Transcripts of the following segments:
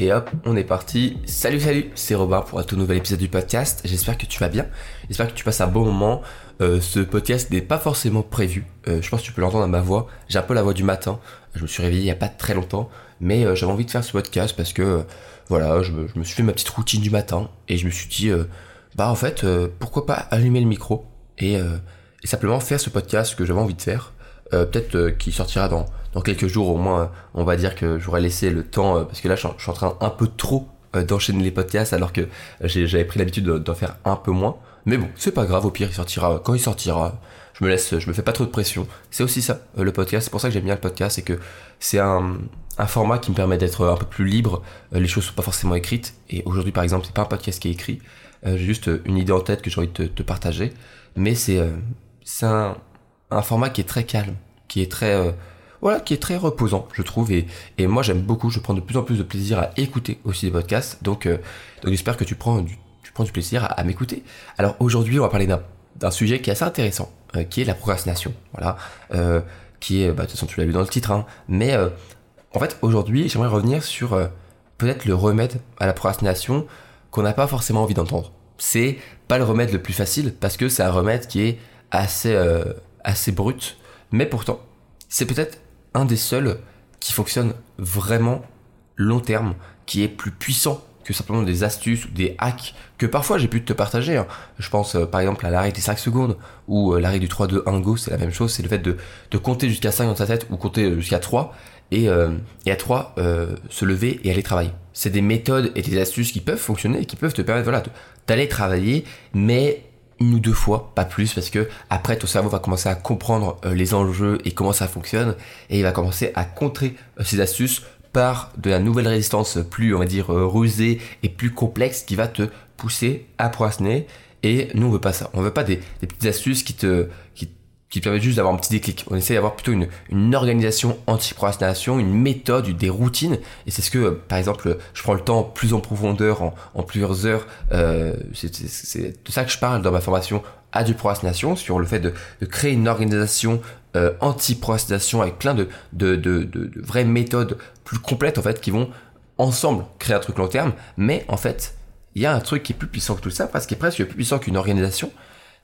et hop, on est parti. Salut, salut, c'est Robin pour un tout nouvel épisode du podcast. J'espère que tu vas bien. J'espère que tu passes un bon moment. Euh, ce podcast n'est pas forcément prévu. Euh, je pense que tu peux l'entendre à ma voix. J'ai un peu la voix du matin. Je me suis réveillé il n'y a pas très longtemps. Mais euh, j'avais envie de faire ce podcast parce que, voilà, je me, suis fait ma petite routine du matin. Et je me suis dit, bah en fait, pourquoi pas allumer le micro et, et simplement faire ce podcast que j'avais envie de faire. Peut-être qu'il sortira dans dans quelques jours au moins, on va dire que j'aurais laissé le temps, euh, parce que là je suis en train un peu trop euh, d'enchaîner les podcasts alors que j'avais pris l'habitude d'en faire un peu moins. Mais bon, c'est pas grave, au pire il sortira quand il sortira. Je me laisse, je me fais pas trop de pression. C'est aussi ça, euh, le podcast. C'est pour ça que j'aime bien le podcast, c'est que c'est un, un, format qui me permet d'être un peu plus libre. Les choses sont pas forcément écrites. Et aujourd'hui, par exemple, c'est pas un podcast qui est écrit. J'ai juste une idée en tête que j'ai envie de te, partager. Mais c'est c'est un, un, format qui est très calme, qui est très voilà, qui est très reposant, je trouve. Et, et moi, j'aime beaucoup. Je prends de plus en plus de plaisir à écouter aussi des podcasts. Donc, euh, donc j'espère que tu prends du, tu prends du plaisir à, m'écouter. Alors aujourd'hui, on va parler d'un sujet qui est assez intéressant, euh, qui est la procrastination. Voilà, euh, qui est, bah, de toute façon, tu l'as vu dans le titre. Hein, mais en fait, aujourd'hui, j'aimerais revenir sur peut-être le remède à la procrastination qu'on n'a pas forcément envie d'entendre. C'est pas le remède le plus facile parce que c'est un remède qui est assez assez brut, mais pourtant c'est peut-être un des seuls qui fonctionne vraiment long terme, qui est plus puissant que simplement des astuces ou des hacks que parfois j'ai pu te partager. Hein. Je pense euh, par exemple à l'arrêt des 5 secondes ou euh, l'arrêt du 3-2-1 go, c'est la même chose, c'est le fait de, compter jusqu'à 5 dans sa tête ou compter jusqu'à 3 et, euh, et à 3 se lever et aller travailler. C'est des méthodes et des astuces qui peuvent fonctionner et qui peuvent te permettre d'aller travailler, mais une ou deux fois, pas plus, parce que après ton cerveau va commencer à comprendre euh, les enjeux et comment ça fonctionne, et il va commencer à contrer euh, ces astuces par de la nouvelle résistance plus, on va dire, euh, rusée et plus complexe qui va te pousser à procrastiner. Et nous, on veut pas ça. On veut pas des, petites astuces qui te, qui permet juste d'avoir un petit déclic. On essaie d'avoir plutôt une, une organisation anti-procrastination, une méthode, des routines. Et c'est ce que, par exemple, je prends le temps plus en profondeur, en, en plusieurs heures. Euh, c'est de ça que je parle dans ma formation à du procrastination, sur le fait de, de créer une organisation euh, anti-procrastination avec plein de, de, de, de, vraies méthodes plus complètes, en fait, qui vont ensemble créer un truc long terme. Mais en fait, il y a un truc qui est plus puissant que tout ça, parce qu'il est presque plus puissant qu'une organisation.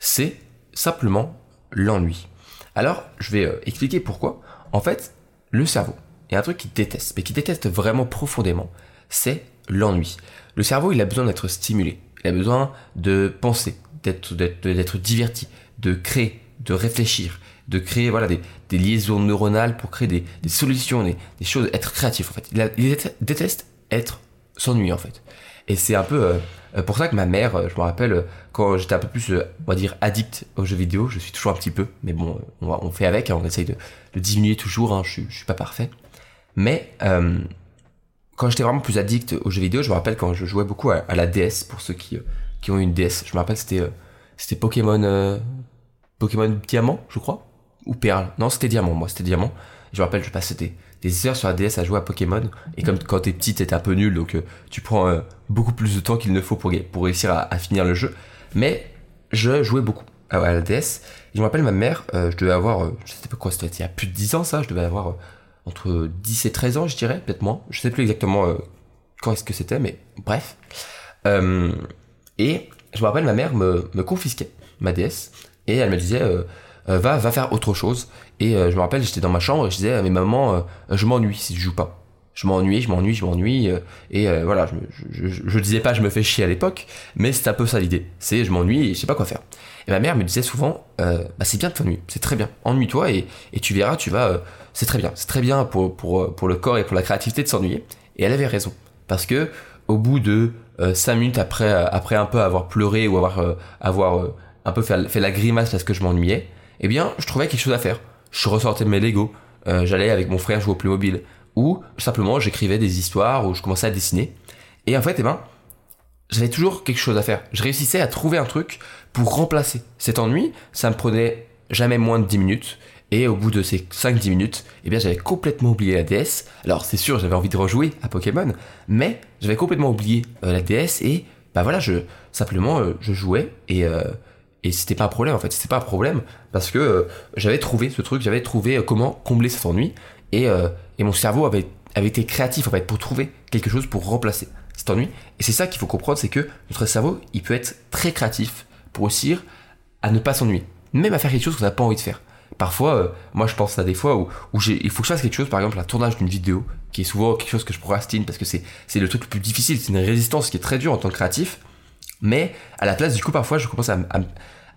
C'est simplement l'ennui. Alors, je vais euh, expliquer pourquoi. En fait, le cerveau, il y a un truc qu'il déteste, mais qu'il déteste vraiment profondément, c'est l'ennui. Le cerveau, il a besoin d'être stimulé. Il a besoin de penser, d'être, d'être, diverti, de créer, de réfléchir, de créer voilà des, liaisons neuronales pour créer des, solutions, des, choses, être créatif en fait. Il, déteste être s'ennuyer en fait. Et c'est un peu euh, pour ça que ma mère, euh, je me rappelle, euh, quand j'étais un peu plus, on va dire, addict aux jeux vidéo, je suis toujours un petit peu, mais bon, on, fait avec, hein, on essaye de, diminuer toujours, hein, je, je suis pas parfait. Mais quand j'étais vraiment plus addict aux jeux vidéo, je me rappelle quand je jouais beaucoup à, la DS, pour ceux qui, qui ont une DS, je me rappelle c'était c'était Pokémon Pokémon Diamant, je crois, ou Perle. Non, c'était Diamant, moi, c'était Diamant. Je me rappelle, je passais des, des heures sur la DS à jouer à Pokémon. Et comme quand t'es petit, t'es un peu nul, donc tu prends beaucoup plus de temps qu'il ne faut pour, pour réussir à, finir le jeu. Mais je jouais beaucoup à, la DS. Et je me rappelle ma mère, euh, je devais avoir, euh, je sais pas quoi, c'était il y a plus de 10 ans ça, je devais avoir euh, entre 10 et 13 ans, je dirais, peut-être moins. Je sais plus exactement quand est-ce que c'était, mais bref. et je me rappelle ma mère me, me confisquait ma DS et elle me disait va va faire autre chose et je me rappelle j'étais dans ma chambre et je disais mais maman je m'ennuie si je joue pas je m'ennuie, je m'ennuie, je m'ennuie. Euh, et euh, voilà, je, je, je, disais pas je me fais chier à l'époque, mais c'est un peu ça l'idée. C'est je m'ennuie et je sais pas quoi faire. Et ma mère me disait souvent, euh, bah c'est bien de t'ennuyer, c'est très bien. Ennuie-toi et, et tu verras, tu vas, c'est très bien, c'est très bien pour, pour, pour le corps et pour la créativité de s'ennuyer. Et elle avait raison, parce que au bout de 5 minutes après, après un peu avoir pleuré ou avoir, avoir un peu fait, fait la grimace parce que je m'ennuyais, eh bien, je trouvais quelque chose à faire. Je ressortais mes Lego, j'allais avec mon frère jouer au Playmobil où simplement j'écrivais des histoires, où je commençais à dessiner. Et en fait, eh ben, j'avais toujours quelque chose à faire. Je réussissais à trouver un truc pour remplacer cet ennui. Ça me prenait jamais moins de 10 minutes. Et au bout de ces 5-10 minutes, eh bien, j'avais complètement oublié la DS. Alors, c'est sûr, j'avais envie de rejouer à Pokémon, mais j'avais complètement oublié euh, la DS et, bah voilà, je, simplement, euh, je jouais et, euh, et c'était pas un problème en fait. C'était pas un problème parce que j'avais trouvé ce truc, j'avais trouvé comment combler cet ennui et, et mon cerveau avait, avait été créatif en fait pour trouver quelque chose pour remplacer cet ennui. Et c'est ça qu'il faut comprendre, c'est que notre cerveau, il peut être très créatif pour réussir à ne pas s'ennuyer, même à faire quelque chose qu'on n'a pas envie de faire. Parfois, euh, moi je pense à des fois où, où il faut que je fasse quelque chose, par exemple un tournage d'une vidéo, qui est souvent quelque chose que je procrastine parce que c'est le truc le plus difficile, c'est une résistance qui est très dure en tant que créatif. Mais à la place, du coup, parfois, je commence à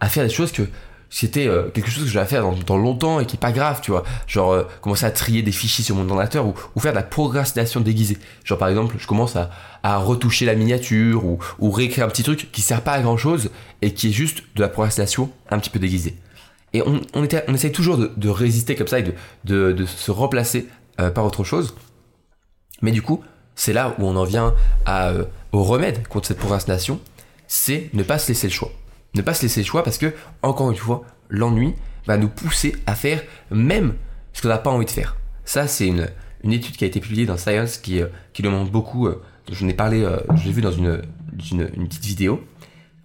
faire des choses que c'était euh, quelque chose que je vais faire dans, longtemps et qui est pas grave, tu vois. Genre euh, commencer à trier des fichiers sur mon ordinateur ou, faire de la procrastination déguisée. Genre par exemple, je commence à, à retoucher la miniature ou, ou, réécrire un petit truc qui sert pas à grand chose et qui est juste de la procrastination un petit peu déguisée. Et on, on, essaye toujours de, résister comme ça et de, de, se remplacer euh, par autre chose. Mais du coup, c'est là où on en vient à, au remède contre cette procrastination, c'est ne pas se laisser le choix ne pas se laisser le choix parce que, encore une fois, l'ennui va nous pousser à faire même ce qu'on n'a pas envie de faire. Ça, c'est une, une, étude qui a été publiée dans Science qui, euh, qui le montre beaucoup. Euh, je ai parlé, euh, je l'ai vu dans une, une, petite vidéo.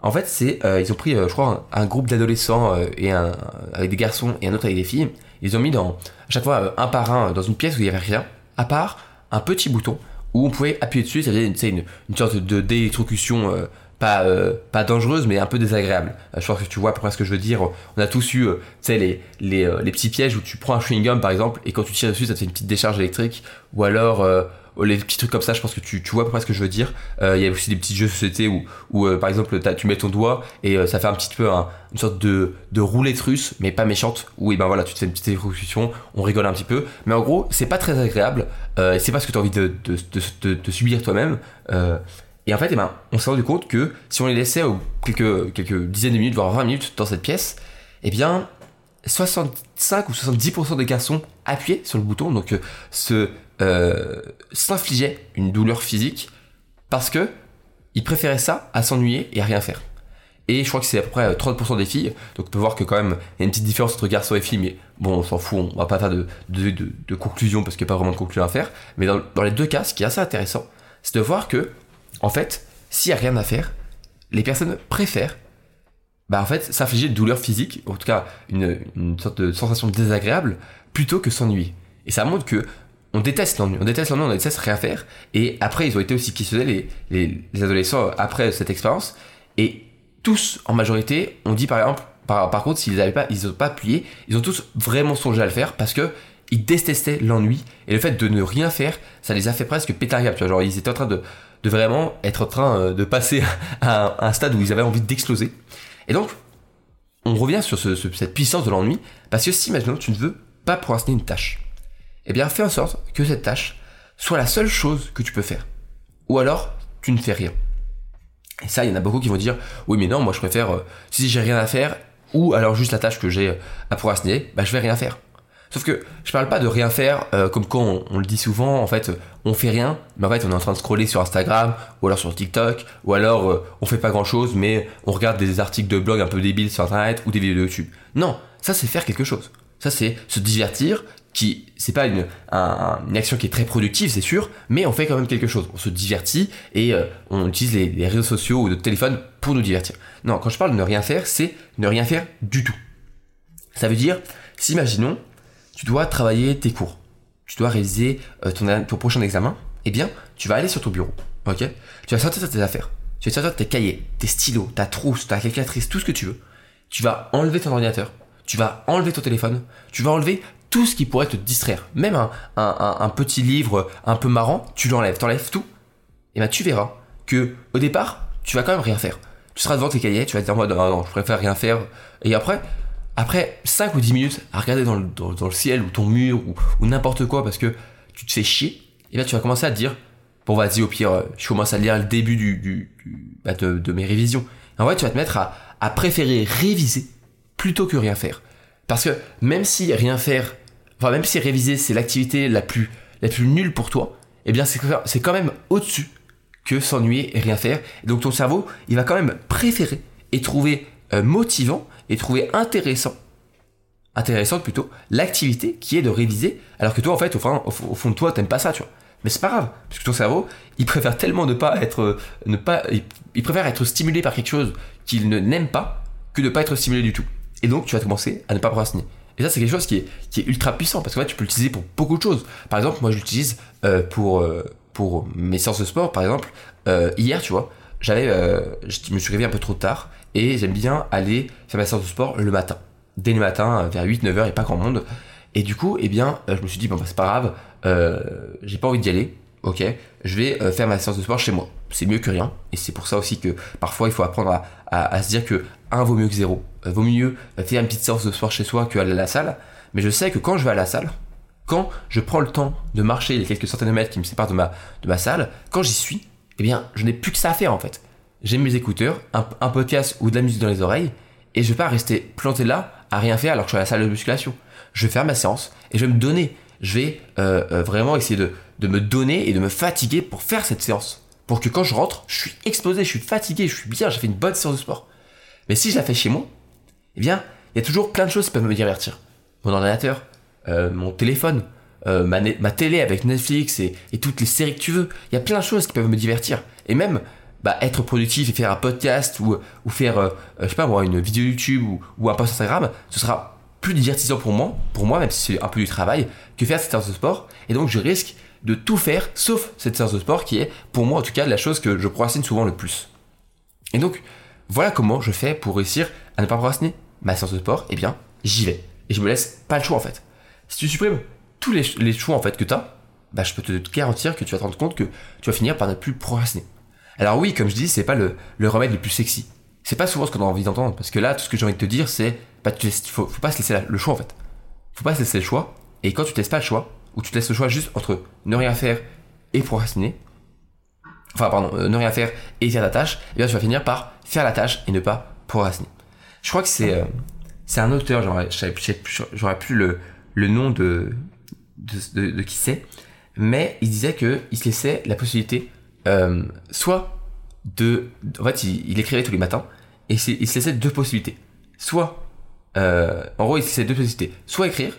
En fait, c'est ils ont pris, je crois, un, groupe d'adolescents et un, avec des garçons et un autre avec des filles. Ils ont mis dans, à chaque fois, un par un, dans une pièce où il n'y avait rien, à part un petit bouton où on pouvait appuyer dessus. Ça faisait une, une, une sorte de d'électrocution pas, euh, pas dangereuse, mais un peu désagréable. Euh, je pense que tu vois à ce que je veux dire. On a tous eu, euh, tu sais, les, les, les, petits pièges où tu prends un chewing-gum, par exemple, et quand tu tires dessus, ça fait une petite décharge électrique. Ou alors, les petits trucs comme ça, je pense que tu, tu vois à peu près ce que je veux dire. Il y a aussi des petits jeux de société où, où par exemple, tu mets ton doigt et ça fait un petit peu une sorte de, de roulette russe, mais pas méchante, où et ben voilà, tu te fais une petite évolution, on rigole un petit peu. Mais en gros, c'est pas très agréable, c'est pas ce que tu as envie de, de, de, de subir toi-même. Et en fait, eh ben, on s'est rendu compte que si on les laissait quelques, quelques dizaines de minutes, voire 20 minutes dans cette pièce, eh bien, 65 ou 70% des garçons appuyaient sur le bouton, donc euh, euh, s'infligeaient une douleur physique parce que ils préféraient ça à s'ennuyer et à rien faire. Et je crois que c'est à peu près 30% des filles, donc on peut voir que quand même il y a une petite différence entre garçons et filles, mais bon, on s'en fout, on va pas faire de, de, conclusion parce qu'il n'y a pas vraiment de conclusion à faire. Mais dans les deux cas, ce qui est assez intéressant, c'est de voir que en fait, s'il n'y a rien à faire, les personnes préfèrent bah en fait s'infliger de douleurs physiques, en tout cas une, sorte de sensation désagréable, plutôt que s'ennuyer. Et ça montre que on déteste l'ennui, on déteste l'ennui, on déteste rien faire. Et après, ils ont été aussi questionnés, les, les, adolescents, après cette expérience. Et tous, en majorité, ont dit par exemple, par, contre, s'ils n'avaient pas, ils n'ont pas appuyé, ils ont tous vraiment songé à le faire parce que ils détestaient l'ennui. Et le fait de ne rien faire, ça les a fait presque péter genre, ils étaient en train de, vraiment être en train euh, de passer à un, stade où ils avaient envie d'exploser. Et donc, on revient sur cette puissance de l'ennui, parce que si maintenant tu ne veux pas procrastiner une tâche, eh bien fais en sorte que cette tâche soit la seule chose que tu peux faire. Ou alors, tu ne fais rien. Et ça, il y en a beaucoup qui vont dire, oui mais non, moi je préfère, euh, si j'ai rien à faire, ou alors juste la tâche que j'ai à procrastiner, bah je vais rien faire. Sauf que je parle pas de rien faire euh, comme quand on, le dit souvent, en fait, on fait rien, mais en fait on est en train de scroller sur Instagram, ou alors sur TikTok, ou alors euh, on fait pas grand chose, mais on regarde des articles de blog un peu débiles sur Internet ou des vidéos de YouTube. Non, ça c'est faire quelque chose. Ça c'est se divertir, qui c'est pas une, une, action qui est très productive, c'est sûr, mais on fait quand même quelque chose. On se divertit et euh, on utilise les, réseaux sociaux ou notre téléphone pour nous divertir. Non, quand je parle de ne rien faire, c'est ne rien faire du tout. Ça veut dire, si imaginons, tu dois travailler tes cours, tu dois réaliser euh, ton, prochain examen, eh bien, tu vas aller sur ton bureau, ok? Tu vas sortir tes affaires, tu vas sortir tes cahiers, tes stylos, ta trousse, ta calculatrice, tout ce que tu veux. Tu vas enlever ton ordinateur, tu vas enlever ton téléphone, tu vas enlever tout ce qui pourrait te distraire. Même un, petit livre un peu marrant, tu l'enlèves, t'enlèves tout. Et bien tu verras que au départ, tu vas quand même rien faire. Tu seras devant tes cahiers, tu vas te dire moi non, non, je préfère rien faire. Et après, après 5 ou 10 minutes à regarder dans le, ciel ou ton mur ou, n'importe quoi parce que tu te fais chier, et là tu vas commencer à te dire, bon vas-y au pire, euh, je commence à lire le début du, bah, de, mes révisions. en vrai tu vas te mettre à, à préférer réviser plutôt que rien faire. Parce que même si rien faire, enfin même si réviser c'est l'activité la plus, la plus nulle pour toi, eh bien c'est quand même au-dessus que s'ennuyer et rien faire. Et donc ton cerveau, il va quand même préférer et trouver euh, motivant et trouver intéressant, intéressante plutôt, l'activité qui est de réviser, alors que toi, en fait, au fond, de toi, t'aimes pas ça, tu vois. Mais c'est pas grave, parce que ton cerveau, il préfère tellement ne pas être, euh, ne pas, il, préfère être stimulé par quelque chose qu'il ne n'aime pas que de pas être stimulé du tout. Et donc, tu vas commencer à ne pas procrastiner. Et ça, c'est quelque chose qui est, qui est ultra puissant parce que tu peux l'utiliser pour beaucoup de choses. Par exemple, moi, je l'utilise euh, pour, pour mes séances de sport. Par exemple, hier, tu vois, j'avais, je me suis réveillé un peu trop tard et j'aime bien aller faire ma séance de sport le matin. Dès le matin, vers 8-9 heures, a pas grand monde. Et du coup, eh bien, je me suis dit, bon, bah, c'est pas grave, j'ai pas envie d'y aller ok, je vais euh, faire ma séance de sport chez moi. C'est mieux que rien. Et c'est pour ça aussi que parfois il faut apprendre à, se dire que un vaut mieux que zéro. Euh, vaut mieux faire une petite séance de sport chez soi que aller à la salle. Mais je sais que quand je vais à la salle, quand je prends le temps de marcher les quelques centaines de mètres qui me séparent de ma, de ma salle, quand j'y suis, eh bien, je n'ai plus que ça à faire en fait. J'ai mes écouteurs, un, podcast ou de la musique dans les oreilles, et je vais pas rester planté là à rien faire alors que je suis à la salle de musculation. Je vais faire ma séance et je vais me donner. Je vais euh, vraiment essayer de, de me donner et de me fatiguer pour faire cette séance. Pour que quand je rentre, je suis explosé, je suis fatigué, je suis bien, j'ai fait une bonne séance de sport. Mais si je la fais chez moi, eh bien, il y a toujours plein de choses qui peuvent me divertir. Mon ordinateur, euh, mon téléphone, euh, ma, télé avec Netflix et, toutes les séries que tu veux. Il y a plein de choses qui peuvent me divertir. Et même, bah, être productif et faire un podcast ou, ou faire, euh, je sais pas moi, une vidéo YouTube ou, ou un post Instagram, ce sera plus divertissant pour moi, pour moi, même si c'est un peu du travail, que faire cette séance de sport. Et donc, je risque de tout faire sauf cette séance de sport qui est pour moi en tout cas la chose que je procrastine souvent le plus. Et donc voilà comment je fais pour réussir à ne pas procrastiner ma séance de sport, eh bien j'y vais. Et je me laisse pas le choix en fait. Si tu supprimes tous les, choix en fait que tu as, bah, je peux te garantir que tu vas te rendre compte que tu vas finir par ne plus procrastiner. Alors oui, comme je dis, c'est pas le, remède le plus sexy. C'est pas souvent ce qu'on a envie d'entendre, parce que là, tout ce que j'ai envie de te dire, c'est, bah, tu faut, faut pas se laisser le choix en fait. Faut pas se laisser le choix, et quand tu te laisses pas le choix, où tu te laisses le choix juste entre ne rien faire et procrastiner, enfin pardon, euh, ne rien faire et faire la tâche, et eh bien tu vas finir par faire la tâche et ne pas procrastiner. Je crois que c'est euh, c'est un auteur, j'aurais plus le, le nom de, de, qui c'est, mais il disait que il se laissait la possibilité euh, soit de, en fait il, écrivait tous les matins et il se laissait deux possibilités, soit en gros il se laissait deux possibilités, soit écrire,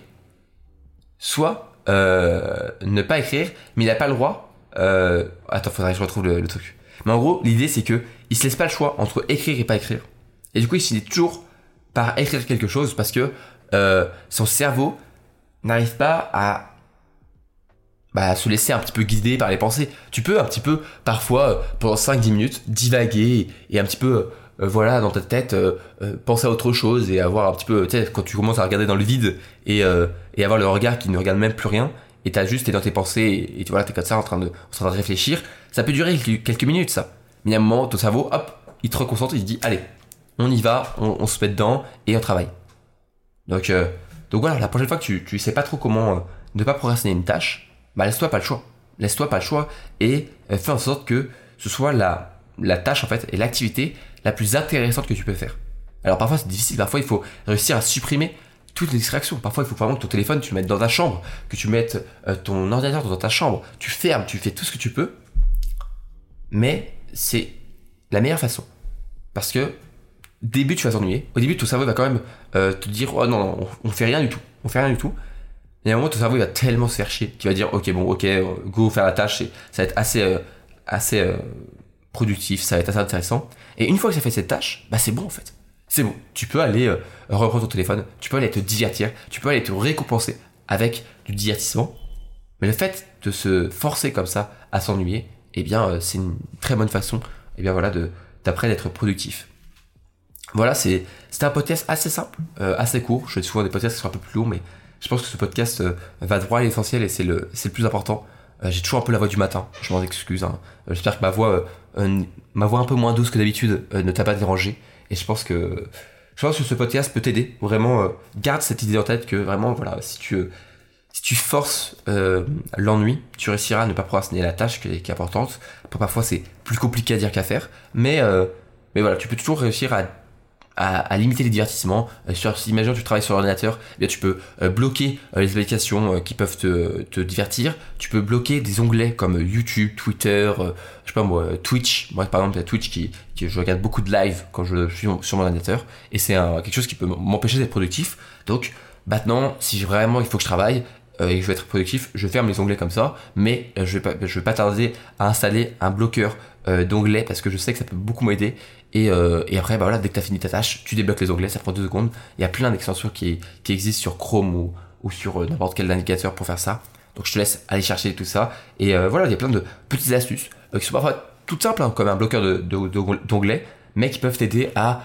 soit euh, ne pas écrire, mais il n'a pas le droit. Euh, attends, faudrait que je retrouve le, truc. Mais en gros, l'idée c'est que il se laisse pas le choix entre écrire et pas écrire. Et du coup, il finit toujours par écrire quelque chose parce que euh, son cerveau n'arrive pas à bah, se laisser un petit peu guider par les pensées. Tu peux un petit peu, parfois, pendant 5-10 minutes, divaguer et un petit peu euh, voilà, dans ta tête, euh, euh, penser à autre chose et avoir un petit peu, tu sais, quand tu commences à regarder dans le vide et, avoir le regard qui ne regarde même plus rien, et t'as juste, t'es dans tes pensées et, tu vois, t'es comme ça en train, de, en train de réfléchir, ça peut durer quelques minutes, ça. Mais à un moment, ton cerveau, hop, il te reconcentre, il se dit, allez, on y va, on, se met dedans et on travaille. Donc, donc voilà, la prochaine fois que tu, tu sais pas trop comment ne pas procrastiner une tâche, bah laisse-toi pas le choix. Laisse-toi pas le choix et fais en sorte que ce soit la, la tâche en fait et l'activité la plus intéressante que tu peux faire. Alors parfois c'est difficile, parfois il faut réussir à supprimer toutes les distractions. Parfois il faut vraiment que ton téléphone tu le mettes dans ta chambre, que tu mettes euh, ton ordinateur dans ta chambre, tu fermes, tu fais tout ce que tu peux. Mais c'est la meilleure façon. Parce que début tu vas t'ennuyer. Au début ton cerveau va quand même euh, te dire oh non, non on, fait rien du tout, on fait rien du tout. Et à un moment ton cerveau il va tellement se faire chier qu'il va dire ok bon ok go faire la tâche, ça va être assez euh, assez productif, ça va être assez intéressant. Et une fois que as fait cette tâche, bah c'est bon en fait. C'est bon. Tu peux aller euh, reprendre ton téléphone, tu peux aller te divertir, tu peux aller te récompenser avec du divertissement. Mais le fait de se forcer comme ça à s'ennuyer, eh bien euh, c'est une très bonne façon, eh bien voilà, de d'apprendre à être productif. Voilà, c'est un podcast assez simple, euh, assez court. Je fais souvent des podcasts qui sont un peu plus lourds, mais je pense que ce podcast va droit à l'essentiel et c'est le, le plus important. J'ai toujours un peu la voix du matin, je m'en excuse. Hein. J'espère que ma voix euh, ma voix un peu moins douce que d'habitude euh, ne t'a pas dérangé. Et je pense que je pense que ce podcast peut t'aider. Vraiment, euh, garde cette idée en tête que vraiment, voilà, si tu si tu forces l'ennui, tu réussiras à ne pas procrastiner la tâche qui est, importante. Parfois, c'est plus compliqué à dire qu'à faire, mais mais voilà, tu peux toujours réussir à à, limiter les divertissements. Euh, sur, imagine tu travailles sur l'ordinateur, eh tu peux euh, bloquer euh, les applications qui peuvent te, te, divertir. Tu peux bloquer des onglets comme YouTube, Twitter, je sais pas moi, Twitch. Moi par exemple, il y a Twitch qui, qui, je regarde beaucoup de live quand je suis sur mon ordinateur et c'est quelque chose qui peut m'empêcher d'être productif. Donc maintenant, si vraiment il faut que je travaille, et que je veux être productif, je ferme les onglets comme ça, mais euh, je vais pas, je vais pas tarder à installer un bloqueur euh, d'onglets parce que je sais que ça peut beaucoup m'aider. Et, et, après, bah voilà, dès que tu as fini ta tâche, tu débloques les onglets, ça prend deux secondes. Il y a plein d'extensions qui, qui existent sur Chrome ou, ou sur n'importe quel indicateur pour faire ça. Donc je te laisse aller chercher tout ça. Et voilà, il y a plein de petites astuces qui sont parfois toutes simples, hein, comme un bloqueur d'onglets, de, mais qui peuvent t'aider à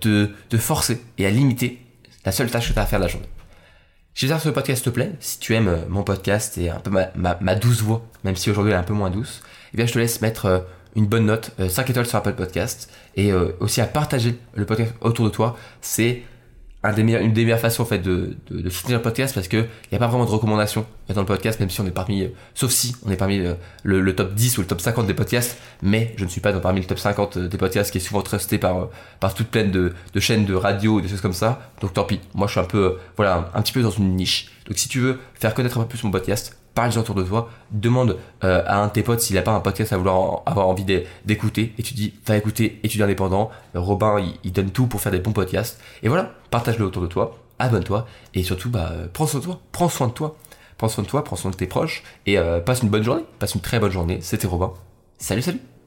te, te forcer et à limiter la seule tâche que tu as à faire de la journée. J'espère que ce podcast te plaît. Si tu aimes euh, mon podcast et un peu ma, douce voix, même si aujourd'hui elle est un peu moins douce, eh bien je te laisse mettre euh, une bonne note, 5 euh, étoiles sur Apple Podcast, et aussi à partager le podcast autour de toi. C'est une des meilleures façons en fait de, soutenir le podcast parce que il n'y a pas vraiment de recommandations dans le podcast même si on est parmi euh, sauf si on est parmi euh, le, top 10 ou le top 50 des podcasts. Mais je ne suis pas dans parmi le top 50 euh, des podcasts qui est souvent trusté par par toute pleine de, chaînes de radio et des choses comme ça. Donc tant pis. Moi je suis un peu voilà un petit peu dans une niche. Donc si tu veux faire connaître un peu plus mon podcast parle autour de toi, demande euh, à un de tes potes s'il n'a pas un podcast à vouloir avoir envie d'écouter, et tu dis, va écouter étudiant indépendant, Robin, il, donne tout pour faire des bons podcasts, et voilà, partage-le autour de toi, abonne-toi, et surtout, bah, prends soin de toi, prends soin de toi, prends soin de toi, prends soin de tes proches, et euh, passe une bonne journée, passe une très bonne journée, c'était Robin, salut salut